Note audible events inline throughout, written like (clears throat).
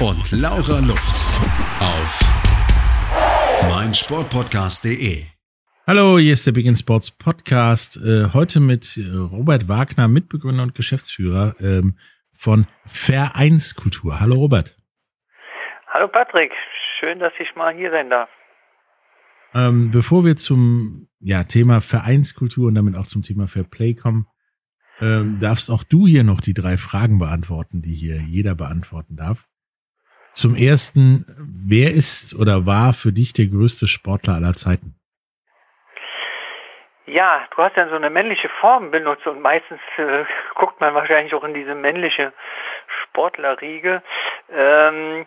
und Laura Luft. Auf meinsportpodcast.de. Hallo, hier ist der Big in Sports Podcast. Äh, heute mit äh, Robert Wagner, Mitbegründer und Geschäftsführer ähm, von Vereinskultur. Hallo Robert. Hallo Patrick, schön, dass ich mal hier sein darf. Ähm, bevor wir zum ja, Thema Vereinskultur und damit auch zum Thema Fair Play kommen, ähm, darfst auch du hier noch die drei Fragen beantworten, die hier jeder beantworten darf. Zum ersten, wer ist oder war für dich der größte Sportler aller Zeiten? Ja, du hast ja so eine männliche Form benutzt und meistens äh, guckt man wahrscheinlich auch in diese männliche Sportlerriege. Ähm,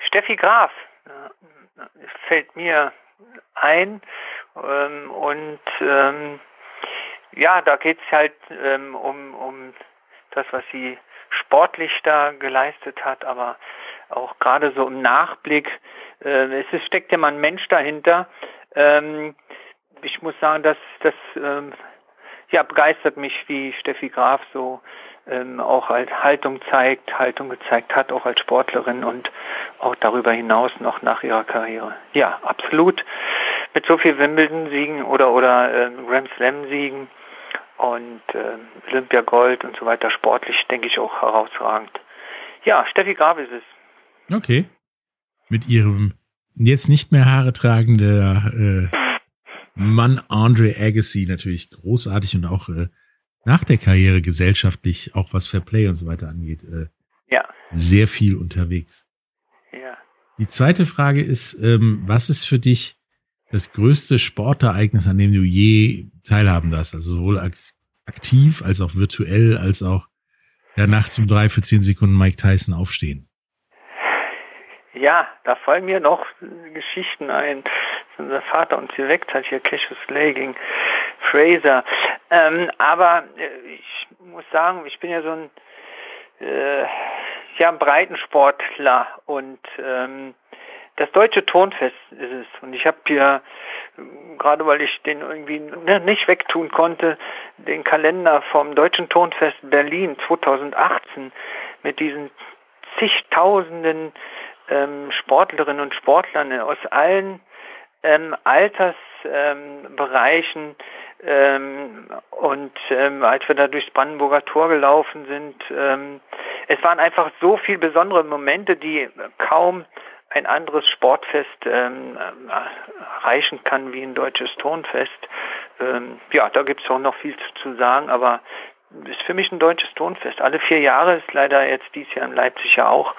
Steffi Graf äh, fällt mir ein ähm, und ähm, ja, da geht's halt ähm, um, um das, was sie sportlich da geleistet hat, aber auch gerade so im Nachblick, äh, es steckt ja mal ein Mensch dahinter. Ähm, ich muss sagen, dass das ähm, ja begeistert mich, wie Steffi Graf so ähm, auch als Haltung zeigt, Haltung gezeigt hat, auch als Sportlerin und auch darüber hinaus noch nach ihrer Karriere. Ja, absolut. Mit so viel Wimbledon-Siegen oder oder äh, Grand Slam-Siegen und äh, Olympia Gold und so weiter sportlich, denke ich auch herausragend. Ja, Steffi Graf ist es. Okay. Mit ihrem jetzt nicht mehr Haare tragende äh, Mann Andre Agassi natürlich großartig und auch äh, nach der Karriere gesellschaftlich, auch was Fair Play und so weiter angeht, äh, ja. sehr viel unterwegs. Ja. Die zweite Frage ist, ähm, was ist für dich das größte Sportereignis, an dem du je teilhaben darfst? Also sowohl ak aktiv als auch virtuell, als auch ja, nachts um drei für zehn Sekunden Mike Tyson aufstehen. Ja, da fallen mir noch Geschichten ein. Unser Vater uns geweckt hat, hier Cassius gegen Fraser. Ähm, aber äh, ich muss sagen, ich bin ja so ein, äh, ja, ein Breitensportler und ähm, das deutsche Tonfest ist es. Und ich habe hier, gerade weil ich den irgendwie ne, nicht wegtun konnte, den Kalender vom Deutschen Tonfest Berlin 2018 mit diesen zigtausenden ähm, Sportlerinnen und Sportlern aus allen ähm, Altersbereichen ähm, und ähm, als wir da durchs Brandenburger Tor gelaufen sind, ähm, es waren einfach so viele besondere Momente, die kaum ein anderes Sportfest ähm, erreichen kann wie ein deutsches Tonfest. Ähm, ja, da gibt es auch noch viel zu, zu sagen, aber ist für mich ein deutsches Tonfest. Alle vier Jahre ist leider jetzt dieses Jahr in Leipzig ja auch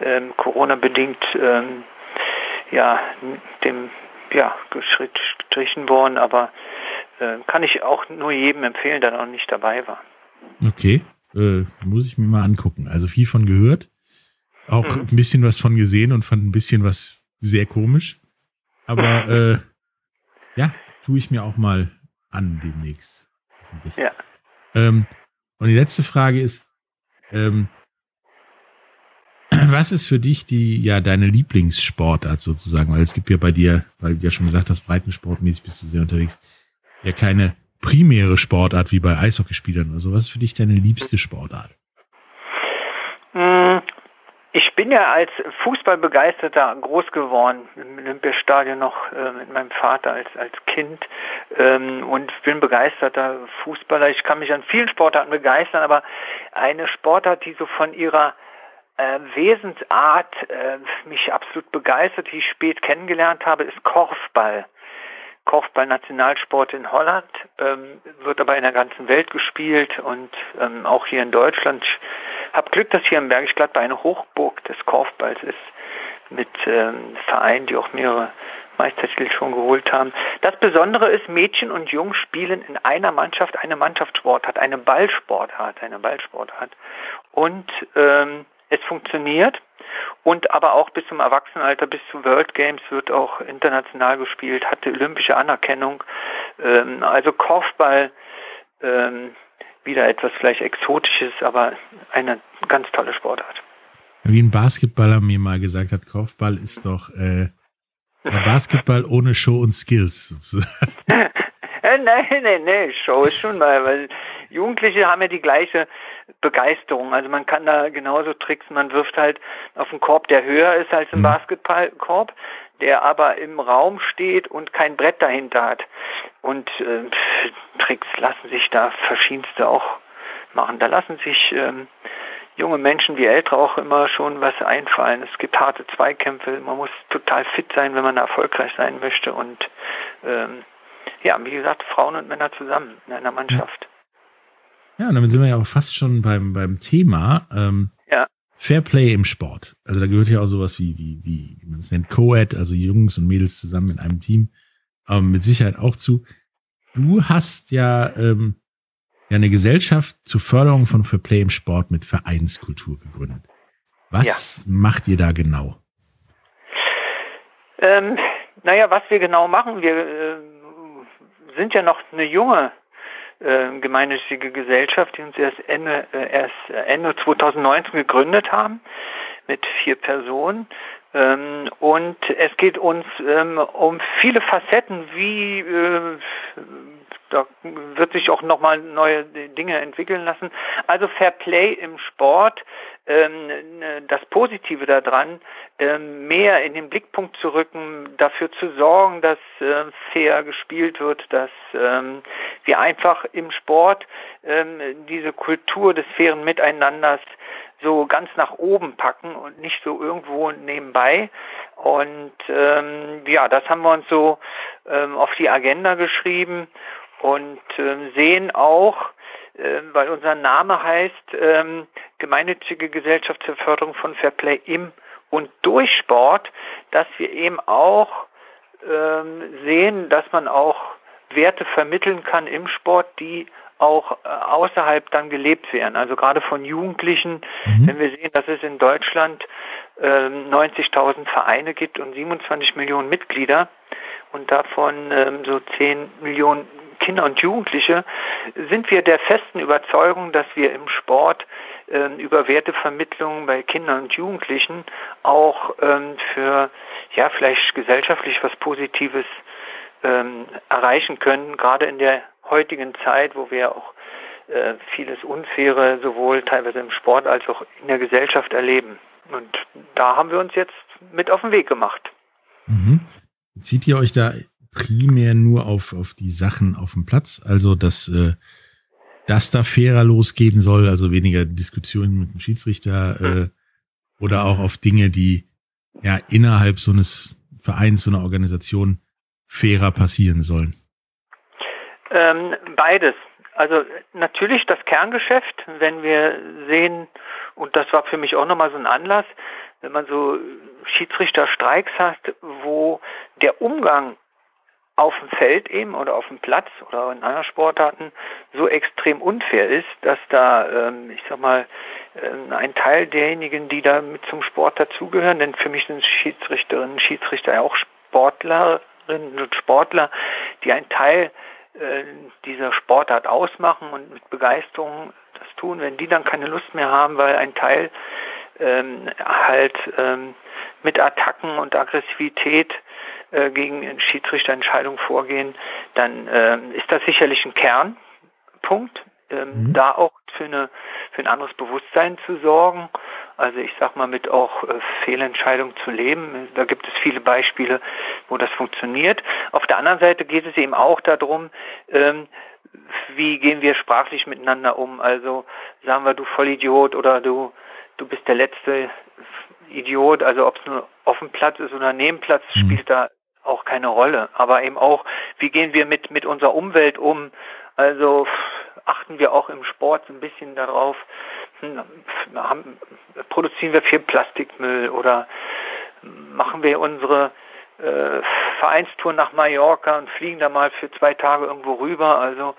ähm, Corona-bedingt ähm, ja, dem ja, gestrichen worden, aber äh, kann ich auch nur jedem empfehlen, der noch nicht dabei war. Okay, äh, muss ich mir mal angucken. Also viel von gehört, auch mhm. ein bisschen was von gesehen und fand ein bisschen was sehr komisch. Aber (laughs) äh, ja, tue ich mir auch mal an demnächst. Ja. Ähm, und die letzte Frage ist, ähm, was ist für dich die, ja, deine Lieblingssportart sozusagen? Weil es gibt ja bei dir, weil du ja schon gesagt hast, breitensportmäßig bist du sehr unterwegs, ja keine primäre Sportart wie bei Eishockeyspielern oder so. Was ist für dich deine liebste Sportart? Hm, ich bin ja als Fußballbegeisterter groß geworden, im Olympiastadion noch äh, mit meinem Vater als, als Kind ähm, und bin begeisterter Fußballer. Ich kann mich an vielen Sportarten begeistern, aber eine Sportart, die so von ihrer äh, Wesensart äh, mich absolut begeistert, die ich spät kennengelernt habe, ist Korfball. Korfball Nationalsport in Holland, ähm, wird aber in der ganzen Welt gespielt und ähm, auch hier in Deutschland. Ich habe Glück, dass hier im Bergisch Gladbach eine Hochburg des Korfballs ist mit ähm, Vereinen, die auch mehrere Meistertitel schon geholt haben. Das Besondere ist, Mädchen und Jungs spielen in einer Mannschaft eine Mannschaftssportart, eine Ballsportart, eine Ballsportart. Und ähm, es funktioniert und aber auch bis zum Erwachsenenalter, bis zu World Games wird auch international gespielt, hatte olympische Anerkennung. Ähm, also Korfball, ähm, wieder etwas vielleicht Exotisches, aber eine ganz tolle Sportart. Wie ein Basketballer mir mal gesagt hat, Korfball ist doch äh, Basketball ohne Show und Skills sozusagen. (laughs) Äh, nein, nein, nein, Show ist schon mal, weil Jugendliche haben ja die gleiche Begeisterung. Also man kann da genauso tricksen, man wirft halt auf einen Korb, der höher ist als ein mhm. Basketballkorb, der aber im Raum steht und kein Brett dahinter hat. Und äh, Tricks lassen sich da verschiedenste auch machen. Da lassen sich ähm, junge Menschen wie Ältere auch immer schon was einfallen. Es gibt harte Zweikämpfe, man muss total fit sein, wenn man erfolgreich sein möchte. Und ähm, ja, wie gesagt, Frauen und Männer zusammen in einer Mannschaft. Ja, und damit sind wir ja auch fast schon beim, beim Thema. Ähm, ja. Fair Play im Sport. Also da gehört ja auch sowas wie, wie, wie, wie man es nennt, Co-Ed, also Jungs und Mädels zusammen in einem Team, ähm, mit Sicherheit auch zu. Du hast ja, ähm, ja eine Gesellschaft zur Förderung von Fair Play im Sport mit Vereinskultur gegründet. Was ja. macht ihr da genau? Ähm, naja, was wir genau machen, wir äh, sind ja noch eine junge äh, gemeinnützige Gesellschaft, die uns erst Ende, äh, erst Ende 2019 gegründet haben mit vier Personen. Ähm, und es geht uns ähm, um viele Facetten, wie äh, da wird sich auch nochmal neue Dinge entwickeln lassen. Also Fair Play im Sport, ähm, das Positive daran, ähm, mehr in den Blickpunkt zu rücken, dafür zu sorgen, dass äh, fair gespielt wird, dass ähm, wir einfach im Sport ähm, diese Kultur des fairen Miteinanders so ganz nach oben packen und nicht so irgendwo nebenbei. Und ähm, ja, das haben wir uns so ähm, auf die Agenda geschrieben und ähm, sehen auch, äh, weil unser Name heißt ähm, Gemeinnützige Gesellschaft zur Förderung von Fairplay im und durch Sport, dass wir eben auch ähm, sehen, dass man auch Werte vermitteln kann im Sport, die auch äh, außerhalb dann gelebt werden. Also gerade von Jugendlichen, mhm. wenn wir sehen, dass es in Deutschland äh, 90.000 Vereine gibt und 27 Millionen Mitglieder und davon ähm, so 10 Millionen Kinder und Jugendliche, sind wir der festen Überzeugung, dass wir im Sport äh, über Wertevermittlung bei Kindern und Jugendlichen auch ähm, für ja vielleicht gesellschaftlich was Positives ähm, erreichen können, gerade in der heutigen Zeit, wo wir auch äh, vieles Unfaire sowohl teilweise im Sport als auch in der Gesellschaft erleben. Und da haben wir uns jetzt mit auf den Weg gemacht. Mhm. Zieht ihr euch da primär nur auf, auf die Sachen auf dem Platz. Also, dass, äh, dass da fairer losgehen soll, also weniger Diskussionen mit dem Schiedsrichter äh, oder auch auf Dinge, die ja innerhalb so eines Vereins, so einer Organisation fairer passieren sollen. Ähm, beides. Also natürlich das Kerngeschäft, wenn wir sehen, und das war für mich auch nochmal so ein Anlass, wenn man so Schiedsrichterstreiks hat, wo der Umgang auf dem Feld eben oder auf dem Platz oder in anderen Sportarten so extrem unfair ist, dass da, ähm, ich sag mal, äh, ein Teil derjenigen, die da mit zum Sport dazugehören, denn für mich sind Schiedsrichterinnen und Schiedsrichter ja auch Sportlerinnen und Sportler, die ein Teil äh, dieser Sportart ausmachen und mit Begeisterung das tun, wenn die dann keine Lust mehr haben, weil ein Teil ähm, halt ähm, mit Attacken und Aggressivität äh, gegen Schiedsrichterentscheidungen vorgehen, dann äh, ist das sicherlich ein Kernpunkt, ähm, mhm. da auch für, eine, für ein anderes Bewusstsein zu sorgen. Also ich sag mal, mit auch äh, Fehlentscheidungen zu leben. Da gibt es viele Beispiele, wo das funktioniert. Auf der anderen Seite geht es eben auch darum, ähm, wie gehen wir sprachlich miteinander um? Also sagen wir, du Vollidiot oder du, du bist der letzte Idiot, also ob es nur auf dem Platz ist oder neben Platz, mhm. spielt da auch keine Rolle. Aber eben auch, wie gehen wir mit, mit unserer Umwelt um? Also achten wir auch im Sport ein bisschen darauf, hm, haben, produzieren wir viel Plastikmüll oder machen wir unsere äh, Vereinstour nach Mallorca und fliegen da mal für zwei Tage irgendwo rüber. Also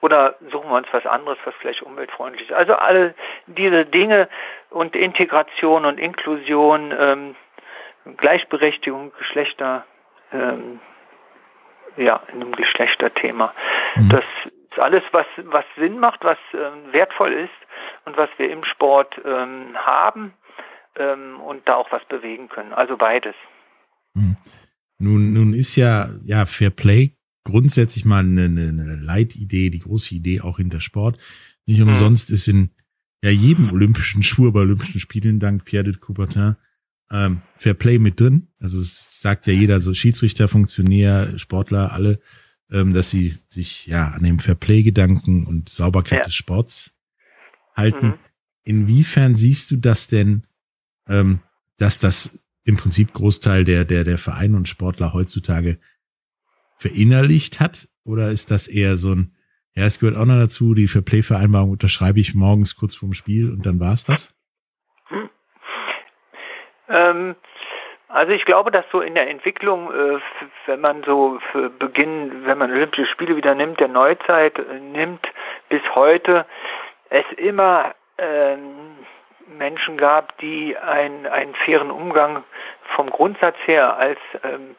Oder suchen wir uns was anderes, was vielleicht umweltfreundlich ist. Also alle diese Dinge und Integration und Inklusion, ähm, Gleichberechtigung, Geschlechter, ähm, ja, in einem Geschlechterthema. Mhm. Das ist alles, was, was Sinn macht, was ähm, wertvoll ist und was wir im Sport ähm, haben ähm, und da auch was bewegen können. Also beides. Mhm. Nun, nun ist ja, ja, Fair Play grundsätzlich mal eine, eine Leitidee, die große Idee auch hinter Sport. Nicht mhm. umsonst ist in ja jedem olympischen Schwur bei Olympischen Spielen dank Pierre de Coubertin ähm, Fair Play mit drin. Also es sagt ja jeder, so Schiedsrichter, Funktionär, Sportler, alle, ähm, dass sie sich ja an dem Fair Play-Gedanken und Sauberkeit ja. des Sports halten. Mhm. Inwiefern siehst du das denn, ähm, dass das im Prinzip Großteil der, der, der Vereine und Sportler heutzutage verinnerlicht hat? Oder ist das eher so ein, ja, es gehört auch noch dazu, die Fair Play-Vereinbarung unterschreibe ich morgens kurz vorm Spiel und dann war's das? Ähm, also ich glaube, dass so in der Entwicklung, äh, wenn man so Beginn, wenn man Olympische Spiele wieder nimmt, der Neuzeit äh, nimmt, bis heute, es immer ähm, Menschen gab, die ein, einen fairen Umgang vom Grundsatz her als ähm,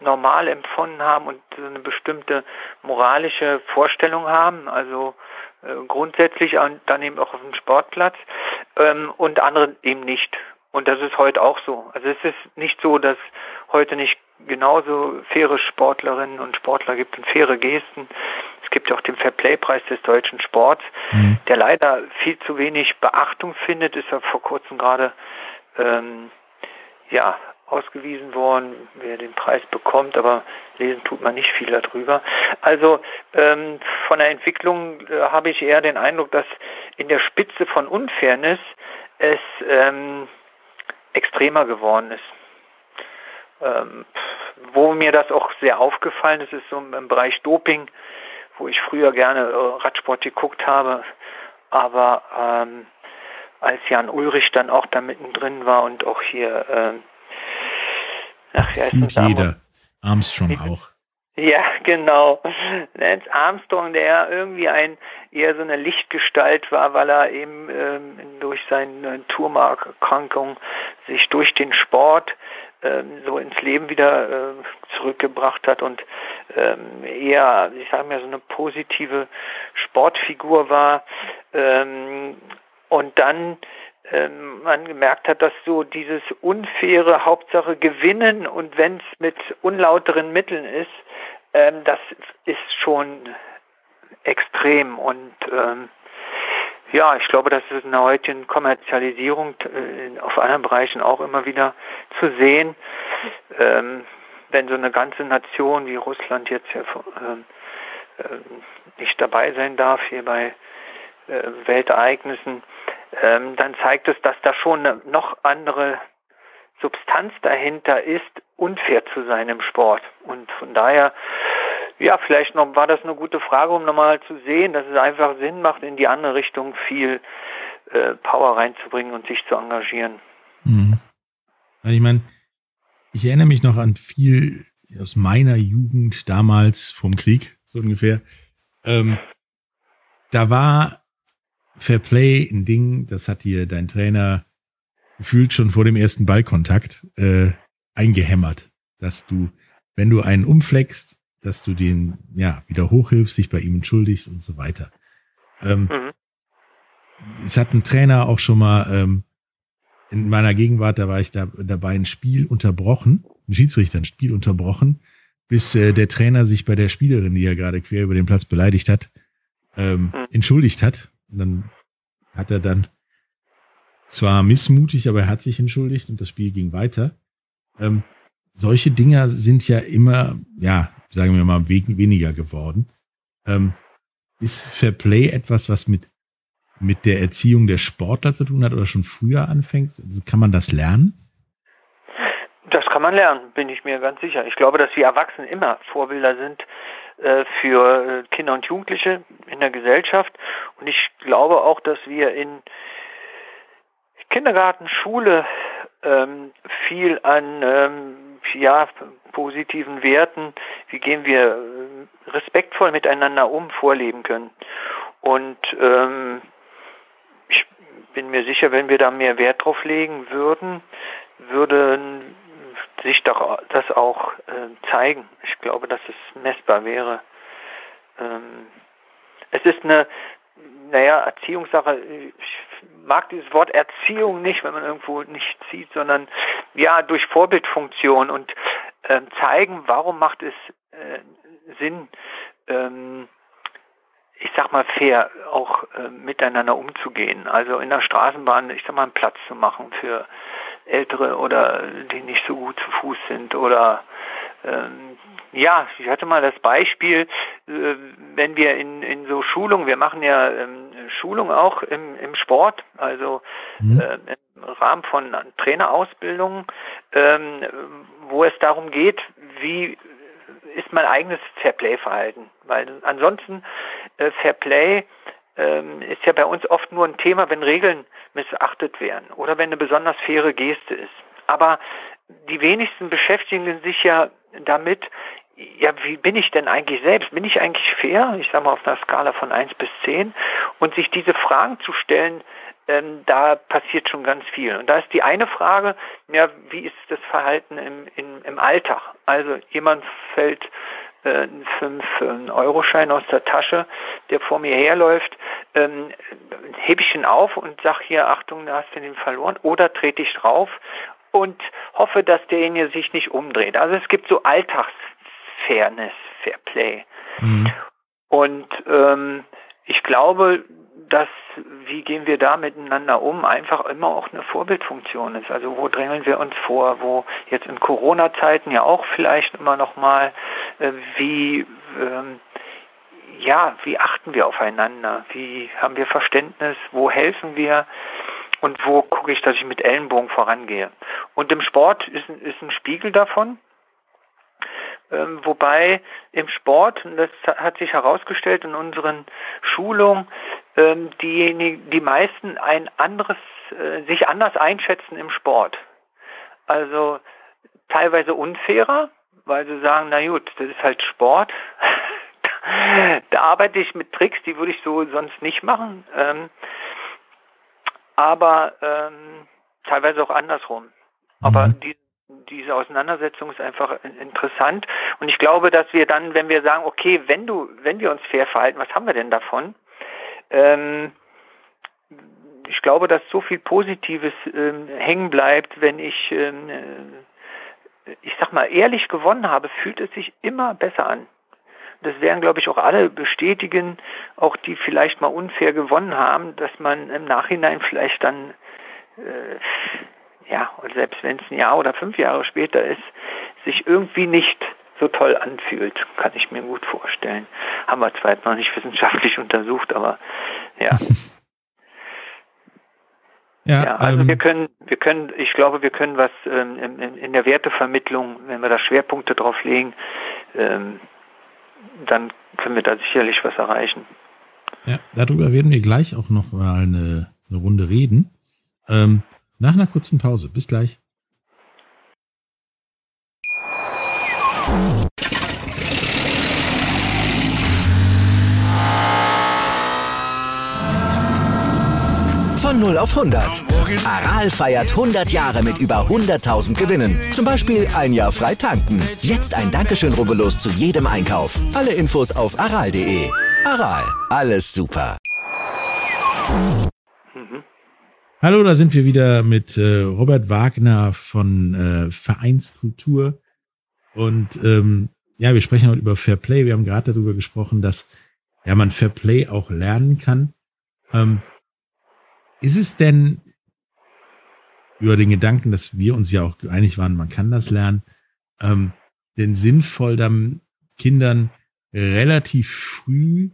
normal empfunden haben und eine bestimmte moralische Vorstellung haben, also äh, grundsätzlich dann eben auch auf dem Sportplatz ähm, und andere eben nicht. Und das ist heute auch so. Also es ist nicht so, dass heute nicht genauso faire Sportlerinnen und Sportler gibt und faire Gesten. Es gibt ja auch den Fairplay-Preis des deutschen Sports, mhm. der leider viel zu wenig Beachtung findet, ist ja vor kurzem gerade ähm, ja, ausgewiesen worden, wer den Preis bekommt, aber lesen tut man nicht viel darüber. Also ähm, von der Entwicklung äh, habe ich eher den Eindruck, dass in der Spitze von Unfairness es ähm, extremer geworden ist. Ähm, wo mir das auch sehr aufgefallen ist, ist so im Bereich Doping, wo ich früher gerne äh, Radsport geguckt habe, aber ähm, als Jan Ulrich dann auch da mittendrin war und auch hier, äh, ach, ja, ist jeder, Armstrong auch. Ja, genau. Lance Armstrong, der irgendwie ein eher so eine Lichtgestalt war, weil er eben ähm, durch seine Turmarkerkrankung sich durch den Sport ähm, so ins Leben wieder äh, zurückgebracht hat und ähm, eher, ich sage mal, so eine positive Sportfigur war. Ähm, und dann ähm, man gemerkt hat, dass so dieses unfaire Hauptsache gewinnen und wenn es mit unlauteren Mitteln ist, ähm, das ist schon extrem und ähm, ja, ich glaube, das ist in der heutigen Kommerzialisierung äh, auf anderen Bereichen auch immer wieder zu sehen. Ähm, wenn so eine ganze Nation wie Russland jetzt ja äh, äh, nicht dabei sein darf hier bei äh, Weltereignissen, ähm, dann zeigt es, dass da schon eine noch andere Substanz dahinter ist, unfair zu sein im Sport. Und von daher, ja, vielleicht noch war das eine gute Frage, um nochmal zu sehen, dass es einfach Sinn macht, in die andere Richtung viel äh, Power reinzubringen und sich zu engagieren. Mhm. Ich meine, ich erinnere mich noch an viel aus meiner Jugend damals vom Krieg, so ungefähr. Ähm, da war Fair Play ein Ding, das hat dir dein Trainer gefühlt schon vor dem ersten Ballkontakt äh, eingehämmert, dass du, wenn du einen umfleckst, dass du den ja wieder hochhilfst, dich bei ihm entschuldigst und so weiter. Ähm, mhm. Es hat ein Trainer auch schon mal ähm, in meiner Gegenwart, da war ich da dabei, ein Spiel unterbrochen, ein Schiedsrichter ein Spiel unterbrochen, bis äh, der Trainer sich bei der Spielerin, die ja gerade quer über den Platz beleidigt hat, ähm, mhm. entschuldigt hat. Und dann hat er dann zwar missmutig, aber er hat sich entschuldigt und das Spiel ging weiter. Ähm, solche Dinger sind ja immer, ja, sagen wir mal, weniger geworden. Ähm, ist Fair Play etwas, was mit, mit der Erziehung der Sportler zu tun hat oder schon früher anfängt? Also kann man das lernen? Das kann man lernen, bin ich mir ganz sicher. Ich glaube, dass wir Erwachsene immer Vorbilder sind für äh, Kinder und Jugendliche in der Gesellschaft. Und ich glaube auch, dass wir in Kindergarten, Schule ähm, viel an ähm, ja, positiven Werten, wie gehen wir äh, respektvoll miteinander um, vorleben können. Und ähm, ich bin mir sicher, wenn wir da mehr Wert drauf legen würden, würden sich doch das auch äh, zeigen. Ich glaube, dass es messbar wäre. Ähm, es ist eine, naja, Erziehungssache. Ich mag dieses Wort Erziehung nicht, wenn man irgendwo nicht sieht, sondern ja, durch Vorbildfunktion und äh, zeigen, warum macht es äh, Sinn, ähm, ich sag mal fair auch äh, miteinander umzugehen. Also in der Straßenbahn, ich sag mal, einen Platz zu machen für Ältere oder die nicht so gut zu Fuß sind oder ähm, ja, ich hatte mal das Beispiel, äh, wenn wir in, in so Schulungen, wir machen ja ähm, Schulung auch im, im Sport, also mhm. äh, im Rahmen von Trainerausbildungen, ähm, wo es darum geht, wie ist mein eigenes Fairplay-Verhalten. Weil ansonsten äh, Fairplay ähm, ist ja bei uns oft nur ein Thema, wenn Regeln missachtet werden oder wenn eine besonders faire Geste ist. Aber die wenigsten beschäftigen sich ja damit, ja, wie bin ich denn eigentlich selbst? Bin ich eigentlich fair? Ich sage mal auf einer Skala von 1 bis 10. Und sich diese Fragen zu stellen, ähm, da passiert schon ganz viel. Und da ist die eine Frage, ja, wie ist das Verhalten im, im, im Alltag? Also jemand fällt einen 5-Euro-Schein aus der Tasche, der vor mir herläuft, ähm, hebe ich ihn auf und sage hier, Achtung, da hast du den verloren, oder trete ich drauf und hoffe, dass derjenige sich nicht umdreht. Also es gibt so Alltagsfairness, Fairplay. Mhm. Und ähm, ich glaube, dass, wie gehen wir da miteinander um, einfach immer auch eine Vorbildfunktion ist. Also wo drängeln wir uns vor, wo jetzt in Corona-Zeiten ja auch vielleicht immer noch mal, äh, wie, ähm, ja, wie achten wir aufeinander, wie haben wir Verständnis, wo helfen wir und wo gucke ich, dass ich mit Ellenbogen vorangehe. Und im Sport ist, ist ein Spiegel davon. Ähm, wobei im Sport, und das hat sich herausgestellt in unseren Schulungen, ähm, diejenigen, die meisten ein anderes, äh, sich anders einschätzen im Sport. Also teilweise unfairer, weil sie sagen, na gut, das ist halt Sport. (laughs) da arbeite ich mit Tricks, die würde ich so sonst nicht machen. Ähm, aber ähm, teilweise auch andersrum. Aber mhm. die, diese Auseinandersetzung ist einfach interessant. Und ich glaube, dass wir dann, wenn wir sagen, okay, wenn du, wenn wir uns fair verhalten, was haben wir denn davon? Ähm, ich glaube, dass so viel Positives ähm, hängen bleibt, wenn ich, ähm, äh, ich sag mal, ehrlich gewonnen habe, fühlt es sich immer besser an. Das werden, glaube ich, auch alle bestätigen, auch die vielleicht mal unfair gewonnen haben, dass man im Nachhinein vielleicht dann, äh, ja, und selbst wenn es ein Jahr oder fünf Jahre später ist, sich irgendwie nicht so toll anfühlt, kann ich mir gut vorstellen. Haben wir zwar jetzt noch nicht wissenschaftlich (laughs) untersucht, aber ja. (laughs) Ja, ja, also ähm, wir können, wir können, ich glaube, wir können was ähm, in, in, der Wertevermittlung, wenn wir da Schwerpunkte drauf legen, ähm, dann können wir da sicherlich was erreichen. Ja, darüber werden wir gleich auch noch mal eine, eine Runde reden. Ähm, nach einer kurzen Pause. Bis gleich. Von 0 auf 100. Aral feiert 100 Jahre mit über 100.000 Gewinnen. Zum Beispiel ein Jahr frei tanken. Jetzt ein Dankeschön, rubbellos zu jedem Einkauf. Alle Infos auf aral.de. Aral, alles super. Hallo, da sind wir wieder mit äh, Robert Wagner von äh, Vereinskultur. Und ähm, ja, wir sprechen heute über Fair Play. Wir haben gerade darüber gesprochen, dass ja man Fair Play auch lernen kann. Ähm, ist es denn über den Gedanken, dass wir uns ja auch einig waren, man kann das lernen, ähm, denn sinnvoll dann Kindern relativ früh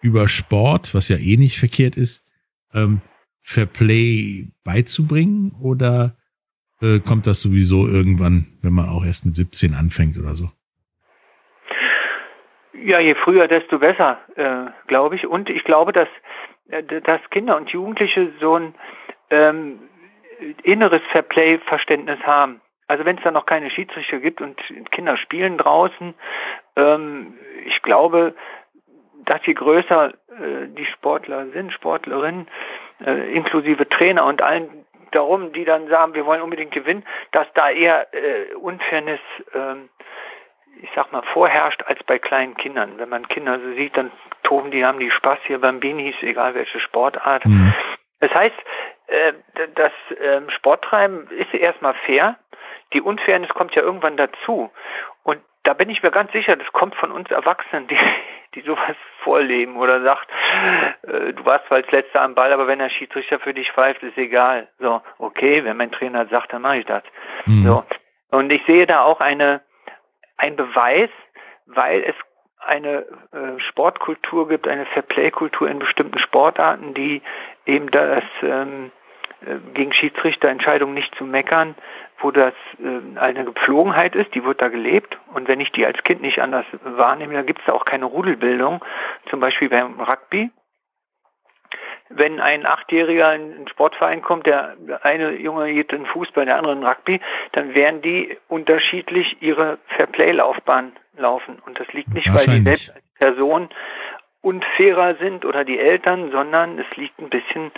über Sport, was ja eh nicht verkehrt ist, ähm, Fair Play beizubringen oder äh, kommt das sowieso irgendwann, wenn man auch erst mit 17 anfängt oder so? Ja, je früher, desto besser, äh, glaube ich. Und ich glaube, dass äh, dass Kinder und Jugendliche so ein ähm, inneres Fairplay-Verständnis haben. Also wenn es da noch keine Schiedsrichter gibt und Kinder spielen draußen, ähm, ich glaube, dass je größer äh, die Sportler sind, Sportlerinnen, äh, inklusive Trainer und allen darum, die dann sagen, wir wollen unbedingt gewinnen, dass da eher äh, Unfairness, ähm, ich sag mal, vorherrscht als bei kleinen Kindern. Wenn man Kinder so sieht, dann toben die, haben die Spaß hier beim Binis, egal welche Sportart. Mhm. Das heißt, äh, das äh, Sporttreiben ist erstmal fair. Die Unfairness kommt ja irgendwann dazu. Und da bin ich mir ganz sicher, das kommt von uns Erwachsenen, die, die sowas vorleben oder sagt, äh, du warst zwar als letzter am Ball, aber wenn der Schiedsrichter für dich pfeift, ist egal. So, okay, wenn mein Trainer sagt, dann mache ich das. Mhm. So. Und ich sehe da auch eine, ein Beweis, weil es eine äh, Sportkultur gibt, eine Fairplay-Kultur in bestimmten Sportarten, die eben das ähm, äh, gegen Schiedsrichterentscheidungen nicht zu meckern, wo das äh, eine Gepflogenheit ist, die wird da gelebt. Und wenn ich die als Kind nicht anders wahrnehme, dann gibt es da auch keine Rudelbildung. Zum Beispiel beim Rugby. Wenn ein Achtjähriger in einen Sportverein kommt, der eine Junge geht in Fußball, der andere in Rugby, dann werden die unterschiedlich ihre Fairplay-Laufbahn laufen. Und das liegt nicht, weil die selbst als Person unfairer sind oder die Eltern, sondern es liegt ein bisschen, äh,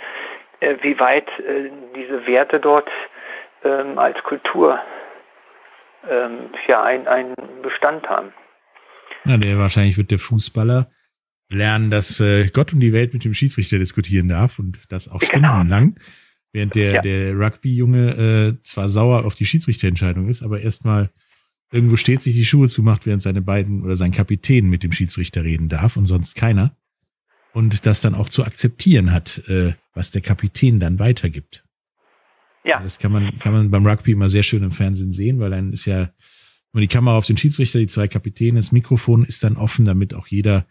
wie weit äh, diese Werte dort ähm, als Kultur ähm, ja ein, einen Bestand haben. Ja, der wahrscheinlich wird der Fußballer lernen, dass äh, Gott und die Welt mit dem Schiedsrichter diskutieren darf und das auch genau. stundenlang. Während der, ja. der Rugby-Junge äh, zwar sauer auf die Schiedsrichterentscheidung ist, aber erstmal irgendwo steht, sich die Schuhe zumacht, während seine beiden oder sein Kapitän mit dem Schiedsrichter reden darf und sonst keiner. Und das dann auch zu akzeptieren hat, äh, was der Kapitän dann weitergibt. Ja. Das kann man, kann man beim Rugby immer sehr schön im Fernsehen sehen, weil dann ist ja immer die Kamera auf den Schiedsrichter, die zwei Kapitäne, das Mikrofon ist dann offen, damit auch jeder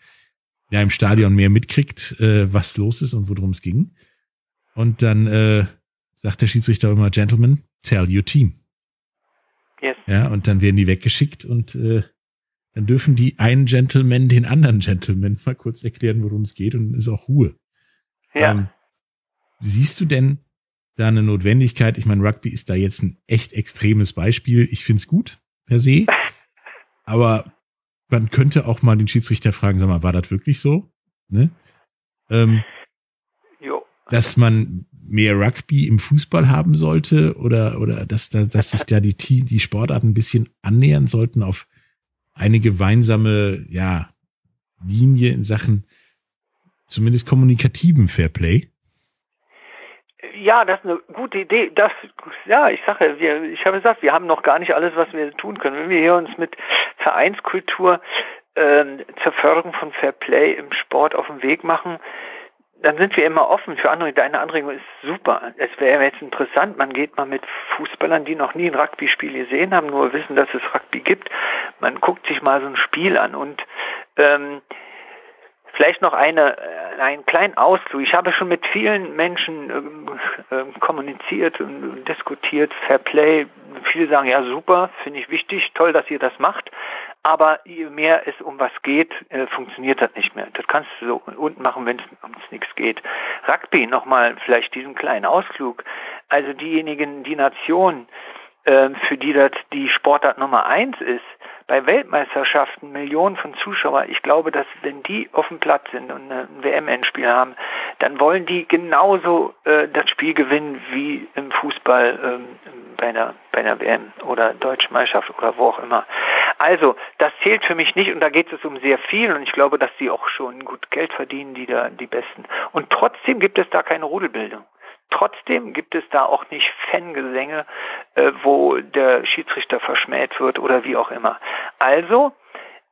ja im Stadion mehr mitkriegt, äh, was los ist und worum es ging. Und dann äh, sagt der Schiedsrichter immer, Gentlemen, tell your team. Yes. Ja, und dann werden die weggeschickt und äh, dann dürfen die einen Gentleman den anderen Gentleman mal kurz erklären, worum es geht und dann ist auch Ruhe. Ja. Ähm, siehst du denn da eine Notwendigkeit? Ich meine, Rugby ist da jetzt ein echt extremes Beispiel. Ich find's gut per se, (laughs) aber man könnte auch mal den Schiedsrichter fragen, sag mal, war das wirklich so? Ne? Ähm, jo. Dass man mehr Rugby im Fußball haben sollte oder, oder dass, dass, dass sich da die, die Sportarten ein bisschen annähern sollten auf eine gemeinsame, ja, Linie in Sachen zumindest kommunikativen Fairplay? Ja, das ist eine gute Idee. Das, ja, ich sage, wir, ich habe gesagt, wir haben noch gar nicht alles, was wir tun können. Wenn wir hier uns mit Vereinskultur ähm, zur Förderung von Fairplay im Sport auf den Weg machen, dann sind wir immer offen für andere. Deine Anregung ist super. Es wäre jetzt interessant, man geht mal mit Fußballern, die noch nie ein Rugby-Spiel gesehen haben, nur wissen, dass es Rugby gibt. Man guckt sich mal so ein Spiel an und ähm, Vielleicht noch eine, äh, einen kleinen Ausflug. Ich habe schon mit vielen Menschen äh, äh, kommuniziert und diskutiert, Fair Play. Viele sagen, ja super, finde ich wichtig, toll, dass ihr das macht. Aber je mehr es um was geht, äh, funktioniert das nicht mehr. Das kannst du so unten machen, wenn es ums nichts geht. Rugby, nochmal vielleicht diesen kleinen Ausflug. Also diejenigen, die Nation, äh, für die das die Sportart Nummer eins ist, bei Weltmeisterschaften Millionen von Zuschauern, ich glaube, dass wenn die auf dem Platz sind und ein WM-Endspiel haben, dann wollen die genauso äh, das Spiel gewinnen wie im Fußball ähm, bei, einer, bei einer WM oder Deutschen Meisterschaft oder wo auch immer. Also, das zählt für mich nicht und da geht es um sehr viel und ich glaube, dass die auch schon gut Geld verdienen, die da die Besten. Und trotzdem gibt es da keine Rudelbildung. Trotzdem gibt es da auch nicht Fangesänge, äh, wo der Schiedsrichter verschmäht wird oder wie auch immer. Also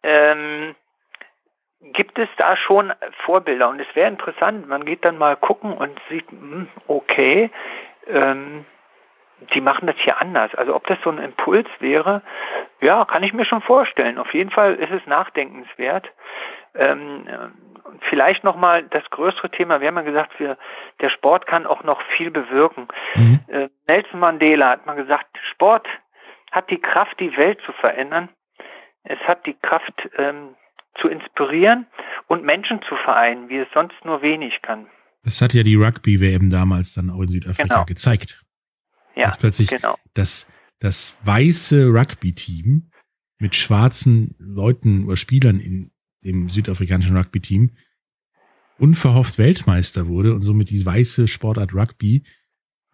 ähm, gibt es da schon Vorbilder und es wäre interessant, man geht dann mal gucken und sieht, hm, okay, ähm, die machen das hier anders. Also ob das so ein Impuls wäre, ja, kann ich mir schon vorstellen. Auf jeden Fall ist es nachdenkenswert. Ähm, vielleicht nochmal das größere Thema, wir haben ja gesagt, wir, der Sport kann auch noch viel bewirken. Mhm. Äh, Nelson Mandela hat mal gesagt, Sport hat die Kraft, die Welt zu verändern. Es hat die Kraft ähm, zu inspirieren und Menschen zu vereinen, wie es sonst nur wenig kann. Das hat ja die Rugby-WM damals dann auch in Südafrika genau. gezeigt. Ja, Als plötzlich genau. das das weiße Rugby-Team mit schwarzen Leuten oder Spielern in dem südafrikanischen Rugby-Team unverhofft Weltmeister wurde und somit die weiße Sportart Rugby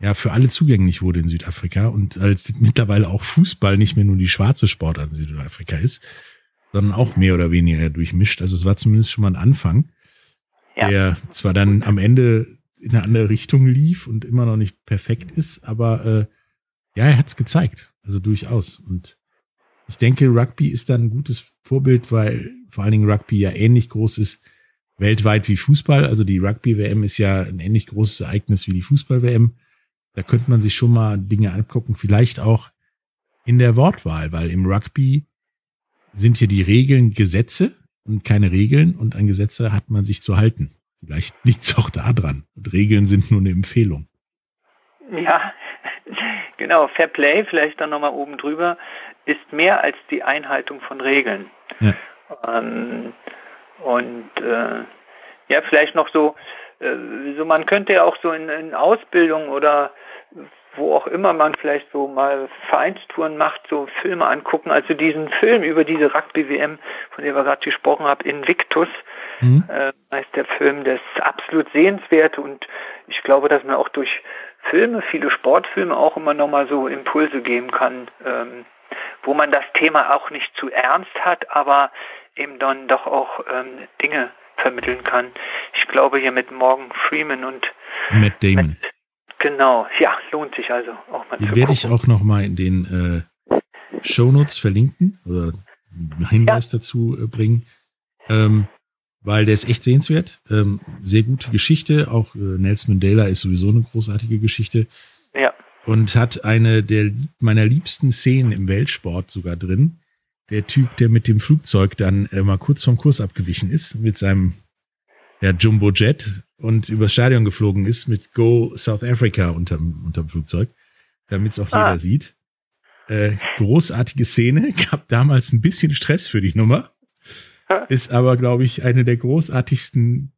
ja für alle zugänglich wurde in Südafrika und als mittlerweile auch Fußball nicht mehr nur die schwarze Sportart in Südafrika ist, sondern auch mehr oder weniger durchmischt. Also es war zumindest schon mal ein Anfang, ja. der zwar dann am Ende in eine andere Richtung lief und immer noch nicht perfekt ist, aber äh, ja, er hat es gezeigt. Also durchaus. Und ich denke, Rugby ist dann ein gutes Vorbild, weil vor allen Dingen Rugby ja ähnlich groß ist weltweit wie Fußball. Also die Rugby-WM ist ja ein ähnlich großes Ereignis wie die Fußball-WM. Da könnte man sich schon mal Dinge angucken, vielleicht auch in der Wortwahl, weil im Rugby sind hier die Regeln Gesetze und keine Regeln und an Gesetze hat man sich zu halten. Vielleicht liegt es auch da dran. Und Regeln sind nur eine Empfehlung. Ja, genau. Fair Play, vielleicht dann nochmal oben drüber, ist mehr als die Einhaltung von Regeln. Ja. Ähm, und äh, ja, vielleicht noch so, äh, so man könnte ja auch so in, in Ausbildung oder wo auch immer man vielleicht so mal Vereinstouren macht, so Filme angucken. Also diesen Film über diese Rugby-WM, von der wir gerade gesprochen haben, Invictus, mhm. äh, heißt der Film, der ist absolut sehenswert und ich glaube, dass man auch durch Filme, viele Sportfilme auch immer nochmal so Impulse geben kann, ähm, wo man das Thema auch nicht zu ernst hat, aber eben dann doch auch ähm, Dinge vermitteln kann. Ich glaube hier mit Morgan Freeman und Matt Damon. Mit, genau, ja, lohnt sich also auch mal. Den werde ich auch noch mal in den äh, Shownotes verlinken oder einen Hinweis ja. dazu äh, bringen, ähm, weil der ist echt sehenswert. Ähm, sehr gute Geschichte. Auch äh, Nelson Mandela ist sowieso eine großartige Geschichte. Ja. Und hat eine der meiner liebsten Szenen im Weltsport sogar drin der Typ, der mit dem Flugzeug dann äh, mal kurz vom Kurs abgewichen ist, mit seinem ja, Jumbo Jet und übers Stadion geflogen ist mit Go South Africa unterm, unterm Flugzeug, damit es auch ah. jeder sieht. Äh, großartige Szene, (laughs) gab damals ein bisschen Stress für die Nummer, (laughs) ist aber, glaube ich, eine der großartigsten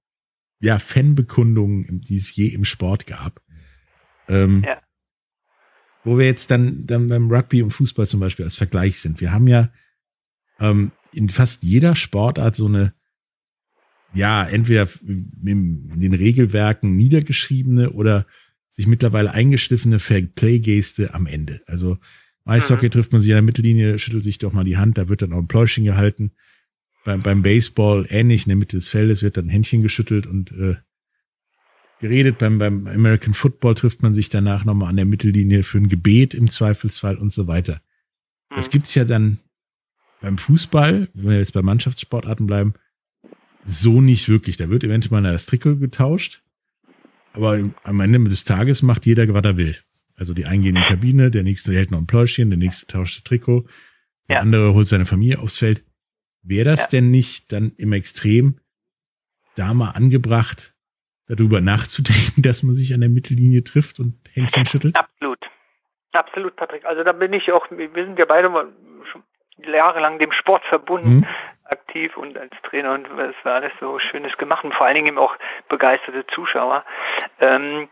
ja, Fanbekundungen, die es je im Sport gab. Ähm, ja. Wo wir jetzt dann, dann beim Rugby und Fußball zum Beispiel als Vergleich sind. Wir haben ja ähm, in fast jeder Sportart so eine, ja, entweder in den Regelwerken niedergeschriebene oder sich mittlerweile eingeschliffene Fair-Play-Geste am Ende. Also Eishockey mhm. trifft man sich an der Mittellinie, schüttelt sich doch mal die Hand, da wird dann auch ein Pläuschen gehalten. Beim, beim Baseball ähnlich, in der Mitte des Feldes wird dann ein Händchen geschüttelt und äh, geredet. Beim, beim American Football trifft man sich danach nochmal an der Mittellinie für ein Gebet im Zweifelsfall und so weiter. Das mhm. gibt's ja dann beim Fußball, wenn wir jetzt bei Mannschaftssportarten bleiben, so nicht wirklich. Da wird eventuell mal das Trikot getauscht, aber am Ende des Tages macht jeder, was er will. Also die einen gehen in die Kabine, der nächste hält noch ein Pläuschchen, der nächste tauscht das Trikot, der ja. andere holt seine Familie aufs Feld. Wäre das ja. denn nicht dann im Extrem da mal angebracht, darüber nachzudenken, (laughs) dass man sich an der Mittellinie trifft und Händchen schüttelt? Absolut. Absolut, Patrick. Also da bin ich auch, wir sind ja beide schon jahrelang dem Sport verbunden, mhm. Aktiv und als Trainer und es war alles so Schönes gemacht und vor allen Dingen eben auch begeisterte Zuschauer. Ähm,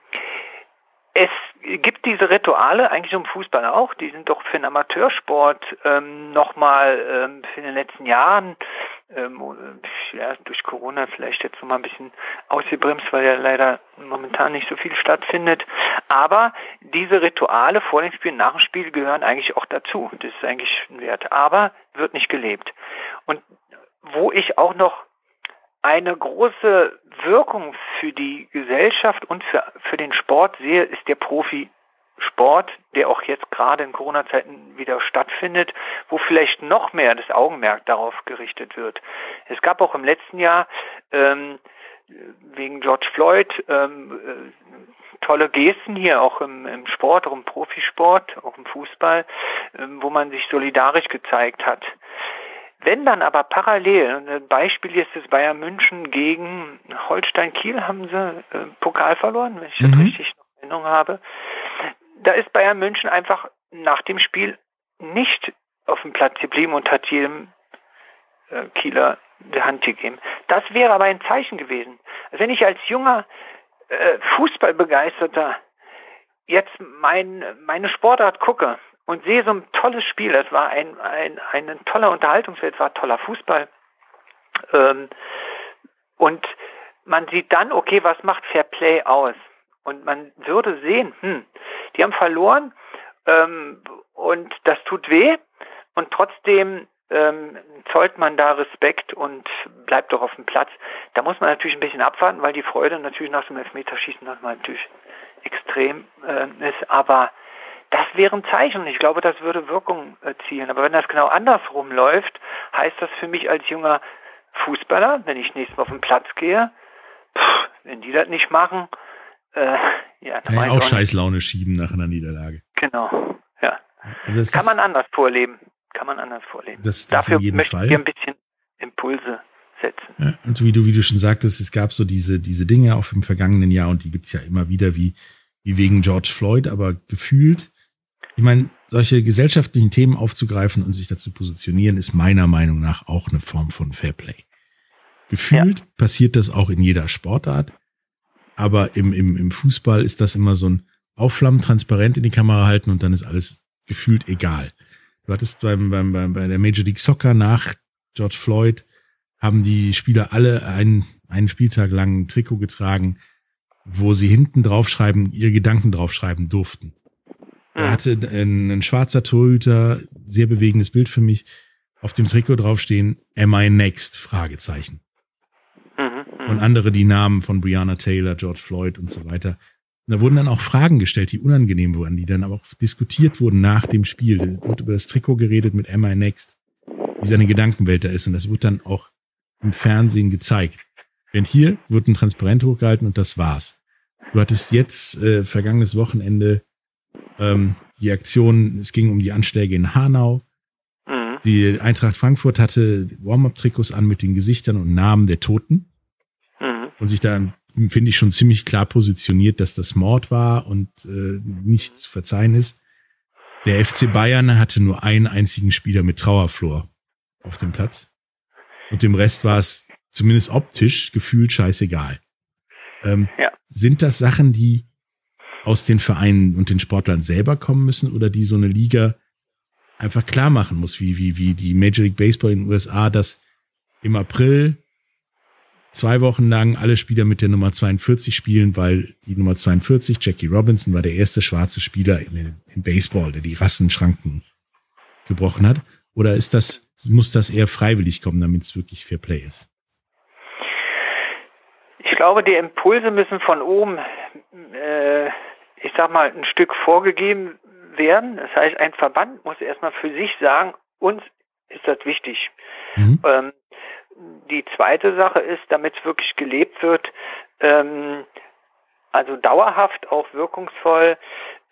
es gibt diese Rituale eigentlich im Fußball auch, die sind doch für den Amateursport ähm, nochmal ähm, in den letzten Jahren ähm, ja, durch Corona vielleicht jetzt noch mal ein bisschen ausgebremst, weil ja leider momentan nicht so viel stattfindet. Aber diese Rituale vor dem Spiel, nach dem Spiel gehören eigentlich auch dazu. Das ist eigentlich ein Wert. Aber wird nicht gelebt. Und wo ich auch noch eine große Wirkung für die Gesellschaft und für, für den Sport sehe, ist der Profisport, der auch jetzt gerade in Corona-Zeiten wieder stattfindet, wo vielleicht noch mehr das Augenmerk darauf gerichtet wird. Es gab auch im letzten Jahr ähm, wegen George Floyd ähm, äh, tolle Gesten hier auch im, im, Sport, auch im Profisport, auch im Fußball, ähm, wo man sich solidarisch gezeigt hat. Wenn dann aber parallel, ein Beispiel ist es Bayern München gegen Holstein Kiel, haben sie äh, Pokal verloren, wenn ich das mhm. richtig noch in Erinnerung habe. Da ist Bayern München einfach nach dem Spiel nicht auf dem Platz geblieben und hat jedem äh, Kieler die Hand gegeben. Das wäre aber ein Zeichen gewesen. Also wenn ich als junger äh, Fußballbegeisterter jetzt mein, meine Sportart gucke und sehe so ein tolles Spiel. Das war ein, ein, ein toller Unterhaltungswelt, war toller Fußball. Ähm, und man sieht dann, okay, was macht Fair Play aus? Und man würde sehen, hm, die haben verloren ähm, und das tut weh und trotzdem ähm, zollt man da Respekt und bleibt doch auf dem Platz. Da muss man natürlich ein bisschen abwarten, weil die Freude natürlich nach dem Elfmeterschießen nochmal natürlich extrem äh, ist. Aber das wäre ein Zeichen und ich glaube, das würde Wirkung erzielen. Aber wenn das genau andersrum läuft, heißt das für mich als junger Fußballer, wenn ich nächstes Mal auf den Platz gehe, pff, wenn die das nicht machen, äh, ja, dann ja, auch Scheißlaune schieben nach einer Niederlage. Genau, ja. Also Kann man anders vorleben kann man anders vorleben. Das, das Dafür möchten Fall. wir ein bisschen Impulse setzen. Ja, und wie du, wie du schon sagtest, es gab so diese, diese Dinge auch im vergangenen Jahr und die gibt's ja immer wieder wie, wie wegen George Floyd, aber gefühlt, ich meine, solche gesellschaftlichen Themen aufzugreifen und sich dazu positionieren, ist meiner Meinung nach auch eine Form von Fairplay. Gefühlt ja. passiert das auch in jeder Sportart, aber im, im, im Fußball ist das immer so ein Aufflammen transparent in die Kamera halten und dann ist alles gefühlt egal. Du hattest beim, beim, beim, bei der Major League Soccer nach George Floyd haben die Spieler alle einen, einen Spieltag lang ein Trikot getragen, wo sie hinten draufschreiben, ihre Gedanken draufschreiben durften. Er hatte ein, ein schwarzer Torhüter, sehr bewegendes Bild für mich, auf dem Trikot draufstehen, Am I next? Fragezeichen. Mhm, mhm. Und andere die Namen von Brianna Taylor, George Floyd und so weiter. Und da wurden dann auch Fragen gestellt, die unangenehm wurden, die dann aber auch diskutiert wurden nach dem Spiel. Da wurde über das Trikot geredet mit Am I Next, wie seine Gedankenwelt da ist. Und das wurde dann auch im Fernsehen gezeigt. Während hier wird ein Transparent hochgehalten und das war's. Du hattest jetzt äh, vergangenes Wochenende ähm, die Aktion, es ging um die Anschläge in Hanau. Mhm. Die Eintracht Frankfurt hatte Warm-up-Trikots an mit den Gesichtern und Namen der Toten mhm. und sich da finde ich schon ziemlich klar positioniert, dass das Mord war und äh, nicht zu verzeihen ist. Der FC Bayern hatte nur einen einzigen Spieler mit Trauerflor auf dem Platz. Und dem Rest war es zumindest optisch gefühlt scheißegal. Ähm, ja. Sind das Sachen, die aus den Vereinen und den Sportlern selber kommen müssen oder die so eine Liga einfach klar machen muss, wie, wie, wie die Major League Baseball in den USA, dass im April zwei Wochen lang alle Spieler mit der Nummer 42 spielen, weil die Nummer 42, Jackie Robinson, war der erste schwarze Spieler in, in Baseball, der die Rassenschranken gebrochen hat? Oder ist das, muss das eher freiwillig kommen, damit es wirklich Fair Play ist? Ich glaube, die Impulse müssen von oben, äh, ich sag mal, ein Stück vorgegeben werden. Das heißt, ein Verband muss erstmal für sich sagen, uns ist das wichtig. Mhm. Ähm, die zweite Sache ist, damit es wirklich gelebt wird, ähm, also dauerhaft auch wirkungsvoll,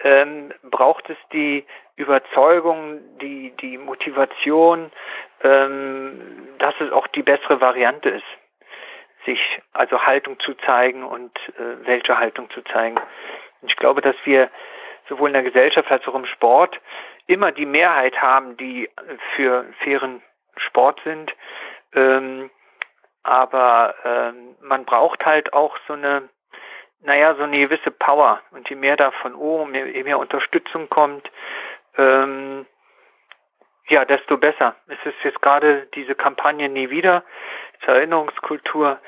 ähm, braucht es die Überzeugung, die, die Motivation, ähm, dass es auch die bessere Variante ist, sich also Haltung zu zeigen und äh, welche Haltung zu zeigen. Ich glaube, dass wir sowohl in der Gesellschaft als auch im Sport immer die Mehrheit haben, die für fairen Sport sind. Ähm, aber ähm, man braucht halt auch so eine, naja, so eine gewisse Power. Und je mehr da von oben, je mehr Unterstützung kommt, ähm, ja, desto besser. Es ist jetzt gerade diese Kampagne nie wieder zur Erinnerungskultur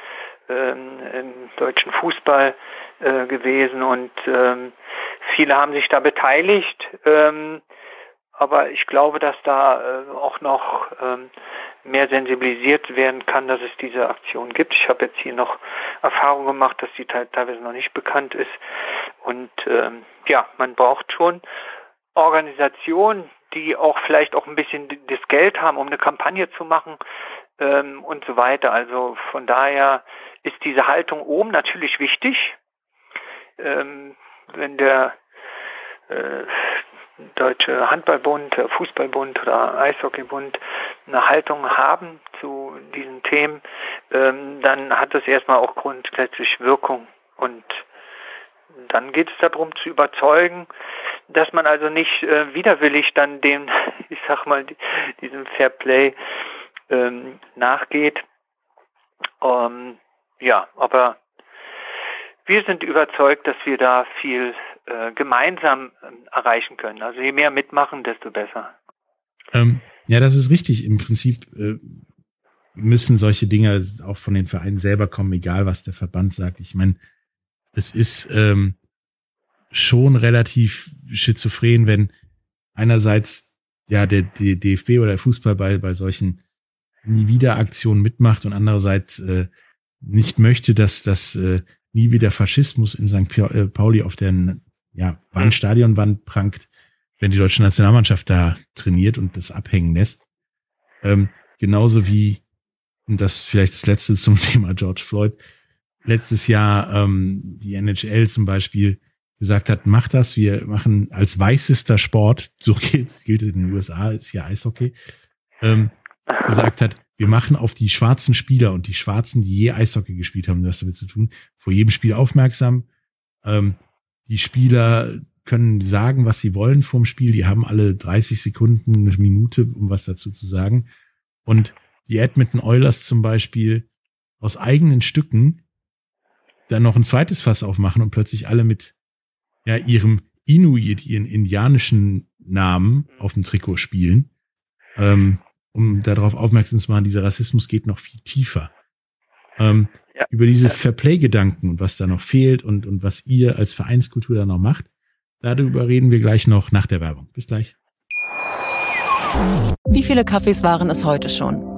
ähm, im deutschen Fußball äh, gewesen und ähm, viele haben sich da beteiligt. Ähm, aber ich glaube, dass da äh, auch noch ähm, mehr sensibilisiert werden kann, dass es diese Aktion gibt. Ich habe jetzt hier noch Erfahrung gemacht, dass die teilweise noch nicht bekannt ist. Und ähm, ja, man braucht schon Organisationen, die auch vielleicht auch ein bisschen das Geld haben, um eine Kampagne zu machen ähm, und so weiter. Also von daher ist diese Haltung oben natürlich wichtig. Ähm, wenn der äh, Deutsche Handballbund, Fußballbund oder Eishockeybund eine Haltung haben zu diesen Themen, ähm, dann hat das erstmal auch grundsätzlich Wirkung. Und dann geht es darum zu überzeugen, dass man also nicht äh, widerwillig dann dem, (laughs) ich sag mal, diesem Fair Play ähm, nachgeht. Ähm, ja, aber wir sind überzeugt, dass wir da viel äh, gemeinsam äh, erreichen können. Also je mehr mitmachen, desto besser. Ähm, ja, das ist richtig. Im Prinzip äh, müssen solche Dinge auch von den Vereinen selber kommen, egal was der Verband sagt. Ich meine, es ist ähm, schon relativ schizophren, wenn einerseits ja der, der DFB oder der Fußball bei, bei solchen nie wieder Aktionen mitmacht und andererseits äh, nicht möchte, dass das äh, nie wieder Faschismus in St. Äh, Pauli auf der ja, Wand, Stadionwand prangt, wenn die deutsche Nationalmannschaft da trainiert und das abhängen lässt. Ähm, genauso wie, und das vielleicht das letzte (laughs) zum Thema George Floyd, letztes Jahr ähm, die NHL zum Beispiel gesagt hat, mach das, wir machen als weißester Sport, so (laughs) gilt, gilt es in den USA, ist ja Eishockey, ähm, gesagt hat, wir machen auf die schwarzen Spieler und die Schwarzen, die je Eishockey gespielt haben, was damit zu tun, vor jedem Spiel aufmerksam. Ähm, die Spieler können sagen, was sie wollen vorm Spiel. Die haben alle 30 Sekunden, eine Minute, um was dazu zu sagen. Und die Edmonton Oilers zum Beispiel aus eigenen Stücken dann noch ein zweites Fass aufmachen und plötzlich alle mit ja, ihrem Inuit, ihren indianischen Namen auf dem Trikot spielen. Ähm, um darauf aufmerksam zu machen, dieser Rassismus geht noch viel tiefer. Ähm, ja. Über diese Fairplay-Gedanken und was da noch fehlt und, und was ihr als Vereinskultur da noch macht, darüber reden wir gleich noch nach der Werbung. Bis gleich. Wie viele Kaffees waren es heute schon?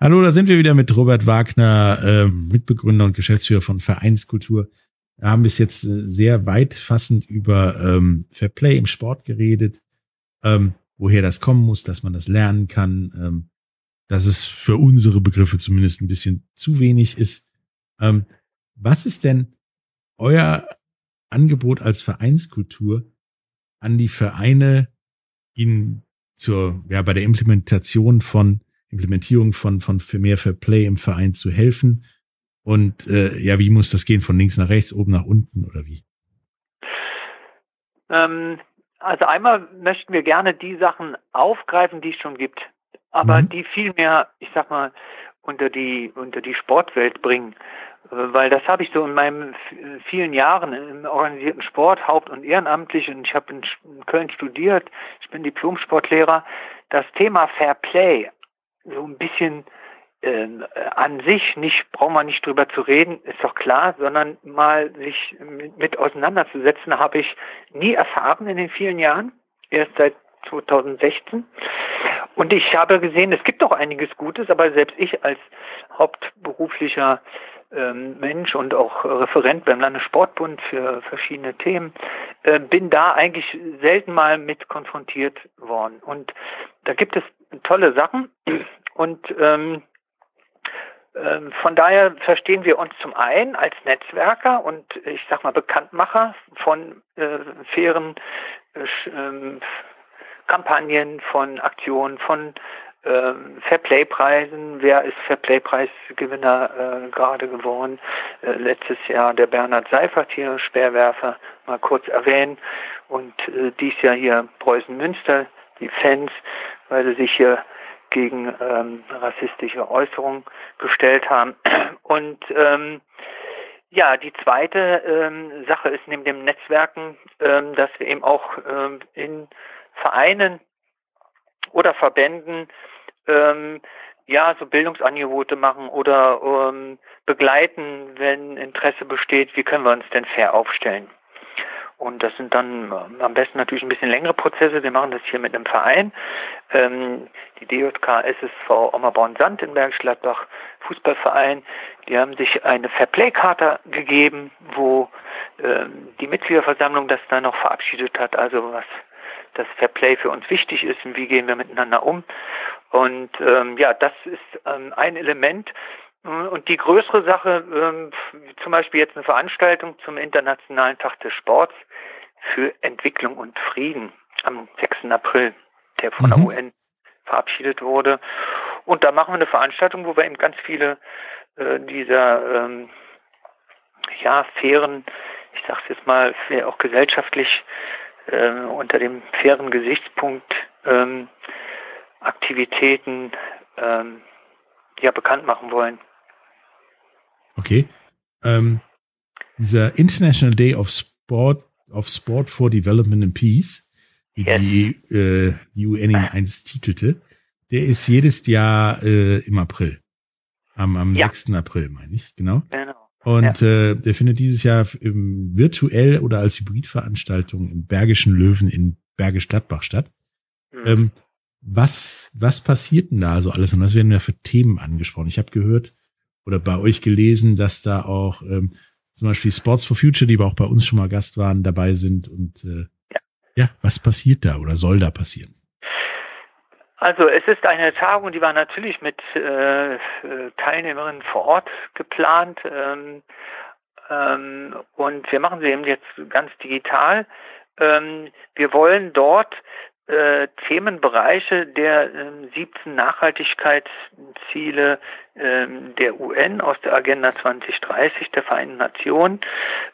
Hallo, da sind wir wieder mit Robert Wagner, äh, Mitbegründer und Geschäftsführer von Vereinskultur. Wir haben bis jetzt äh, sehr weitfassend über ähm, Fair Play im Sport geredet, ähm, woher das kommen muss, dass man das lernen kann, ähm, dass es für unsere Begriffe zumindest ein bisschen zu wenig ist. Ähm, was ist denn euer Angebot als Vereinskultur an die Vereine, ihnen zur, ja, bei der Implementation von, Implementierung von, von für mehr Fair Play im Verein zu helfen? Und äh, ja, wie muss das gehen? Von links nach rechts, oben nach unten oder wie? Ähm, also einmal möchten wir gerne die Sachen aufgreifen, die es schon gibt, aber mhm. die viel mehr, ich sag mal, unter die unter die Sportwelt bringen, weil das habe ich so in meinen vielen Jahren im organisierten Sport, haupt- und ehrenamtlich, und ich habe in Köln studiert, ich bin Diplom-Sportlehrer, das Thema Fair Play so ein bisschen äh, an sich nicht, brauchen wir nicht drüber zu reden, ist doch klar, sondern mal sich mit, mit auseinanderzusetzen, habe ich nie erfahren in den vielen Jahren, erst seit 2016. Und ich habe gesehen, es gibt doch einiges Gutes, aber selbst ich als hauptberuflicher ähm, Mensch und auch Referent beim Landessportbund für verschiedene Themen, äh, bin da eigentlich selten mal mit konfrontiert worden. Und da gibt es tolle Sachen und ähm, ähm, von daher verstehen wir uns zum einen als Netzwerker und ich sag mal Bekanntmacher von äh, fairen äh, äh, Kampagnen, von Aktionen, von ähm, Fairplay-Preisen. Wer ist Fairplay-Preisgewinner äh, gerade geworden? Äh, letztes Jahr der Bernhard Seifert hier, Speerwerfer, mal kurz erwähnen. Und äh, dies Jahr hier Preußen Münster, die Fans, weil sie sich hier gegen ähm, rassistische Äußerungen gestellt haben. (clears throat) Und ähm, ja, die zweite ähm, Sache ist neben dem Netzwerken, ähm, dass wir eben auch ähm, in Vereinen oder Verbänden ähm, ja so Bildungsangebote machen oder ähm, begleiten, wenn Interesse besteht, wie können wir uns denn fair aufstellen. Und das sind dann äh, am besten natürlich ein bisschen längere Prozesse. Wir machen das hier mit einem Verein. Ähm, die DJK SSV Ommerborn-Sand in Bergschladbach, Fußballverein. Die haben sich eine Fairplay-Charta gegeben, wo ähm, die Mitgliederversammlung das dann noch verabschiedet hat. Also was das Fairplay für uns wichtig ist und wie gehen wir miteinander um. Und ähm, ja, das ist ähm, ein Element, und die größere Sache, ähm, zum Beispiel jetzt eine Veranstaltung zum Internationalen Tag des Sports, für Entwicklung und Frieden am 6. April, der von Mhm. der UN verabschiedet wurde. Und da machen wir eine Veranstaltung, wo wir eben ganz viele äh, dieser ähm, ja, fairen, ich sag's jetzt mal, auch gesellschaftlich äh, unter dem fairen Gesichtspunkt ähm, Aktivitäten ähm, ja bekannt machen wollen. Okay. Ähm, dieser International Day of Sport, of Sport for Development and Peace, wie Yes. die, äh, die UN ihn einst titelte, der ist jedes Jahr äh, im April. Am, am Ja. 6. April, meine ich, genau. Genau. Und äh, der findet dieses Jahr im, virtuell oder als Hybridveranstaltung im Bergischen Löwen in Bergisch Gladbach statt. Mhm. Ähm, was, was passiert denn da so alles? Und was werden da für Themen angesprochen? Ich habe gehört oder bei euch gelesen, dass da auch ähm, zum Beispiel Sports for Future, die wir auch bei uns schon mal Gast waren, dabei sind. Und äh, Ja. ja, was passiert da oder soll da passieren? Also es ist eine Tagung, die war natürlich mit äh, äh, Teilnehmerinnen vor Ort geplant ähm, ähm, und wir machen sie eben jetzt ganz digital. Ähm, wir wollen dort äh, Themenbereiche der ähm, 17 Nachhaltigkeitsziele ähm, der UN aus der Agenda 2030 der Vereinten Nationen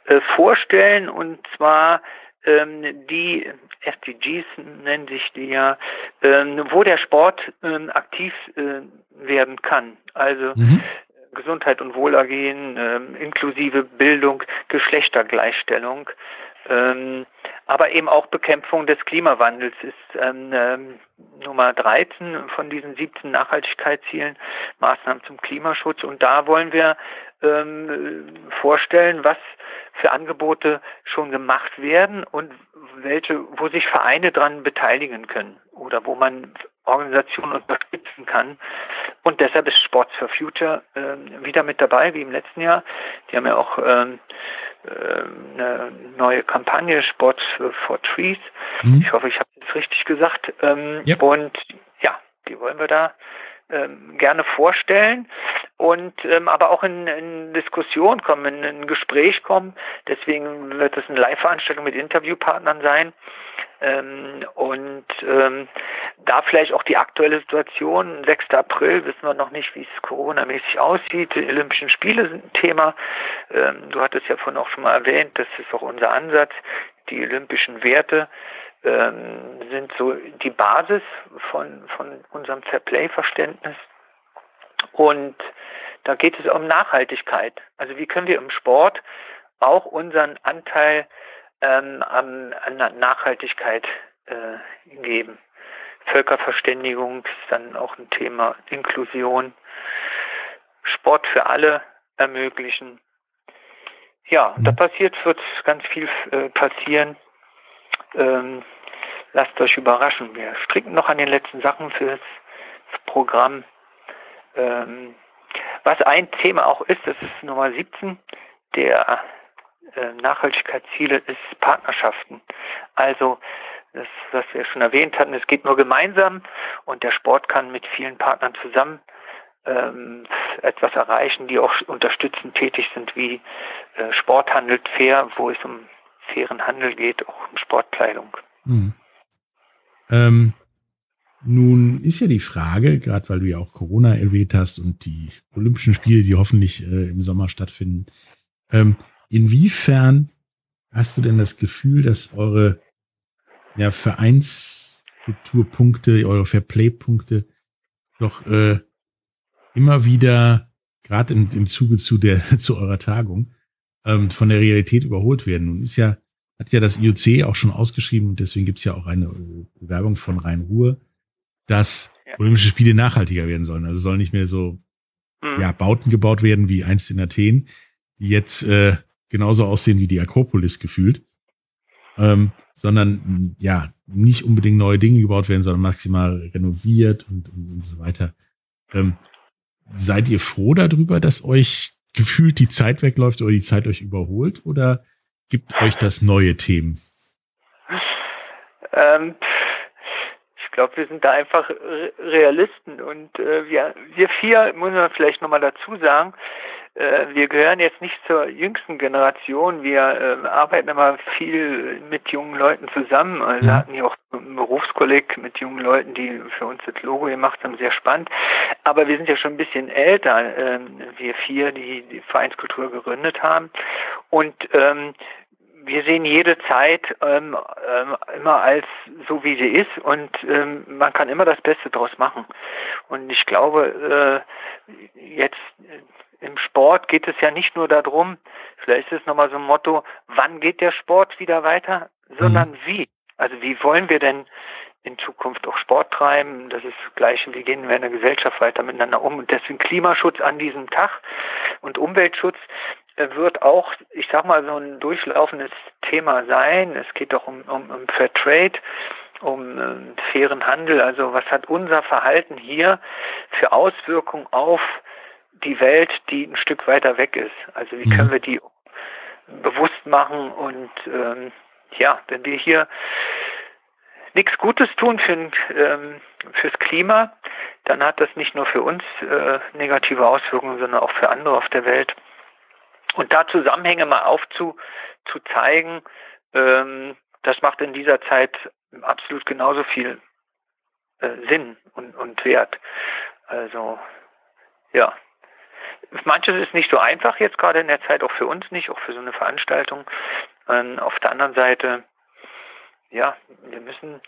äh, vorstellen und zwar ähm, die SDGs nennen sich die ja, ähm, wo der Sport ähm, aktiv äh, werden kann. Also Mhm. Gesundheit und Wohlergehen, ähm, inklusive Bildung, Geschlechtergleichstellung, ähm, aber eben auch Bekämpfung des Klimawandels ist ähm, ähm, Nummer 13 von diesen 17 Nachhaltigkeitszielen, Maßnahmen zum Klimaschutz. Und da wollen wir ähm, vorstellen, was für Angebote schon gemacht werden und welche, wo sich Vereine dran beteiligen können oder wo man Organisationen unterstützen kann. Und deshalb ist Sports for Future ähm, wieder mit dabei, wie im letzten Jahr. Die haben ja auch ähm, eine neue Kampagne, Sports for Trees. Mhm. Ich hoffe, ich habe es richtig gesagt. Ähm, Ja. Und ja, die wollen wir da ähm, gerne vorstellen und ähm, aber auch in, in Diskussion kommen, in ein Gespräch kommen. Deswegen wird es eine Live-Veranstaltung mit Interviewpartnern sein. Ähm, und ähm, da vielleicht auch die aktuelle Situation, 6. April, wissen wir noch nicht, wie es coronamäßig aussieht. Die Olympischen Spiele sind ein Thema. Ähm, du hattest ja vorhin auch schon mal erwähnt, das ist auch unser Ansatz. Die olympischen Werte ähm, sind so die Basis von, von unserem Fairplay-Verständnis. Und da geht es um Nachhaltigkeit. Also wie können wir im Sport auch unseren Anteil ähm, an, an Nachhaltigkeit äh, geben. Völkerverständigung ist dann auch ein Thema, Inklusion, Sport für alle ermöglichen. Ja, da passiert, wird ganz viel äh, passieren. Ähm, lasst euch überraschen. Wir stricken noch an den letzten Sachen für das Programm. Ähm, was ein Thema auch ist, das ist Nummer 17 der äh, Nachhaltigkeitsziele, ist Partnerschaften. Also das, was wir schon erwähnt hatten, es geht nur gemeinsam und der Sport kann mit vielen Partnern zusammen ähm, etwas erreichen, die auch unterstützend tätig sind, wie äh, Sport handelt fair, wo es um fairen Handel geht, auch um Sportkleidung. Mhm. Ähm, nun ist ja die Frage, gerade weil du ja auch Corona erwähnt hast und die Olympischen Spiele, die hoffentlich äh, im Sommer stattfinden, ähm, inwiefern hast du denn das Gefühl, dass eure ja, Vereinskulturpunkte, eure Fairplay-Punkte doch äh, immer wieder, gerade im, im Zuge zu der (laughs) zu eurer Tagung, ähm, von der Realität überholt werden? Nun ist ja hat ja das IOC auch schon ausgeschrieben und deswegen gibt's ja auch eine äh, Bewerbung von Rhein-Ruhr, dass Ja. Olympische Spiele nachhaltiger werden sollen. Also sollen nicht mehr so Mhm. ja, Bauten gebaut werden wie einst in Athen, die jetzt äh, genauso aussehen wie die Akropolis gefühlt, ähm, sondern ja, nicht unbedingt neue Dinge gebaut werden, sondern maximal renoviert und, und, und so weiter. Ähm, seid ihr froh darüber, dass euch gefühlt die Zeit wegläuft oder die Zeit euch überholt oder gibt euch das neue Themen? Ähm, glaube, wir sind da einfach Re- Realisten und äh, wir, wir vier, muss man vielleicht nochmal dazu sagen, äh, wir gehören jetzt nicht zur jüngsten Generation. Wir äh, arbeiten immer viel mit jungen Leuten zusammen. Also wir hatten hier auch ein Berufskolleg mit jungen Leuten, die für uns das Logo gemacht haben, sehr spannend. Aber wir sind ja schon ein bisschen älter, äh, wir vier, die die Vereinskultur gegründet haben. Und ähm, wir sehen jede Zeit ähm, ähm, immer als so, wie sie ist und ähm, man kann immer das Beste draus machen. Und ich glaube, äh, jetzt äh, im Sport geht es ja nicht nur darum, vielleicht ist es nochmal so ein Motto, wann geht der Sport wieder weiter, sondern mhm. wie. Also wie wollen wir denn in Zukunft auch Sport treiben. Das ist das Gleiche, wie gehen wir in der Gesellschaft weiter miteinander um. Und deswegen Klimaschutz an diesem Tag und Umweltschutz wird auch, ich sag mal, so ein durchlaufendes Thema sein. Es geht doch um, um, um Fair Trade, um äh, fairen Handel. Also was hat unser Verhalten hier für Auswirkungen auf die Welt, die ein Stück weiter weg ist? Also wie können mhm. wir die bewusst machen und ähm, ja, wenn wir hier nichts Gutes tun für, ähm, fürs Klima, dann hat das nicht nur für uns äh, negative Auswirkungen, sondern auch für andere auf der Welt. Und da Zusammenhänge mal aufzuzeigen, ähm, das macht in dieser Zeit absolut genauso viel äh, Sinn und, und Wert. Also, ja. Manches ist nicht so einfach jetzt gerade in der Zeit, auch für uns nicht, auch für so eine Veranstaltung. Ähm, auf der anderen Seite, ja, wir müssen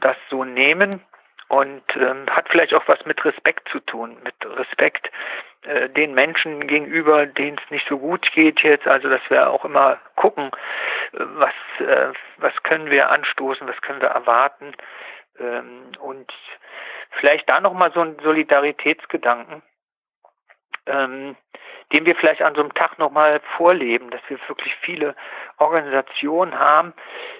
das so nehmen und ähm, hat vielleicht auch was mit Respekt zu tun, mit Respekt äh, den Menschen gegenüber, denen es nicht so gut geht jetzt. Also dass wir auch immer gucken, äh, was äh, was können wir anstoßen, was können wir erwarten ähm, und vielleicht da noch mal so ein Solidaritätsgedanken ähm, den wir vielleicht an so einem Tag nochmal vorleben, dass wir wirklich viele Organisationen haben,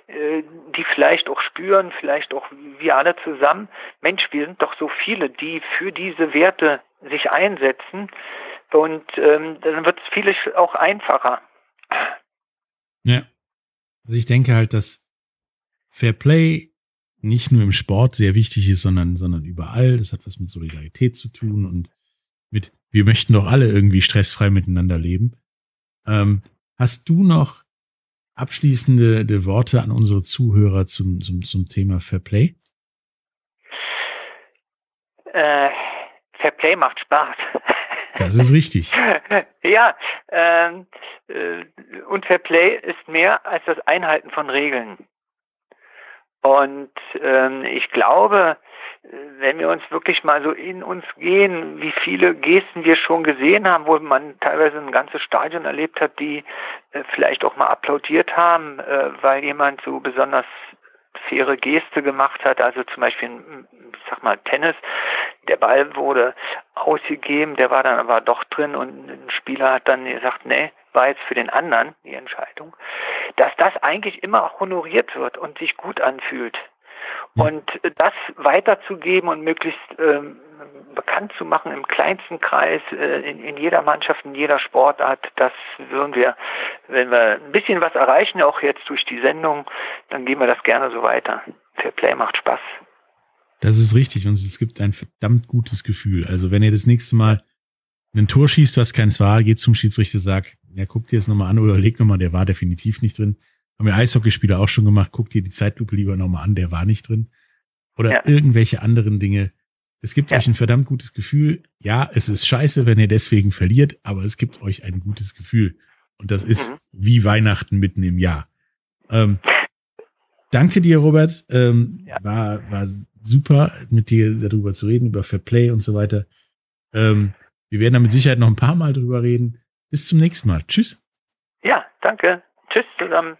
äh, die vielleicht auch spüren, vielleicht auch wir alle zusammen, Mensch, wir sind doch so viele, die für diese Werte sich einsetzen und ähm, dann wird es vieles auch einfacher. Ja. Also ich denke halt, dass Fair Play nicht nur im Sport sehr wichtig ist, sondern, sondern überall. Das hat was mit Solidarität zu tun und mit wir möchten doch alle irgendwie stressfrei miteinander leben. Ähm, hast du noch abschließende Worte an unsere Zuhörer zum, zum, zum Thema Fairplay? Äh, Fairplay macht Spaß. Das ist richtig. (laughs) ja, ähm, äh, und Fairplay ist mehr als das Einhalten von Regeln. Und ähm, ich glaube, wenn wir uns wirklich mal so in uns gehen, wie viele Gesten wir schon gesehen haben, wo man teilweise ein ganzes Stadion erlebt hat, die äh, vielleicht auch mal applaudiert haben, äh, weil jemand so besonders faire Geste gemacht hat, also zum Beispiel, ich sag mal, Tennis, der Ball wurde ausgegeben, der war dann aber doch drin und ein Spieler hat dann gesagt, nee, war jetzt für den anderen die Entscheidung, dass das eigentlich immer honoriert wird und sich gut anfühlt. Und das weiterzugeben und möglichst ähm, bekannt zu machen im kleinsten Kreis, äh, in, in jeder Mannschaft, in jeder Sportart, das würden wir, wenn wir ein bisschen was erreichen, auch jetzt durch die Sendung, dann gehen wir das gerne so weiter. Fair Play macht Spaß. Das ist richtig und es gibt ein verdammt gutes Gefühl. Also wenn ihr das nächste Mal ein Tor schießt, was keins war, geht zum Schiedsrichter, sagt, ja, guck dir das nochmal an oder leg nochmal, der war definitiv nicht drin. Haben wir Eishockeyspieler auch schon gemacht. Guck dir die Zeitlupe lieber nochmal an, der war nicht drin. Oder ja. irgendwelche anderen Dinge. Es gibt ja. euch ein verdammt gutes Gefühl. Ja, es ist scheiße, wenn ihr deswegen verliert, aber es gibt euch ein gutes Gefühl. Und das ist mhm. wie Weihnachten mitten im Jahr. Ähm, danke dir, Robert. Ähm, ja. war, war super, mit dir darüber zu reden, über Fair Play und so weiter. Ähm, wir werden da mit Sicherheit noch ein paar Mal drüber reden. Bis zum nächsten Mal. Tschüss. Ja, danke. Tschüss zusammen.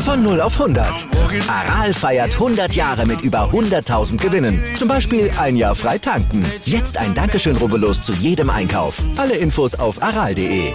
Von 0 auf 100. Aral feiert 100 Jahre mit über 100.000 Gewinnen. Zum Beispiel ein Jahr frei tanken. Jetzt ein Dankeschön, rubbellos zu jedem Einkauf. Alle Infos auf aral.de.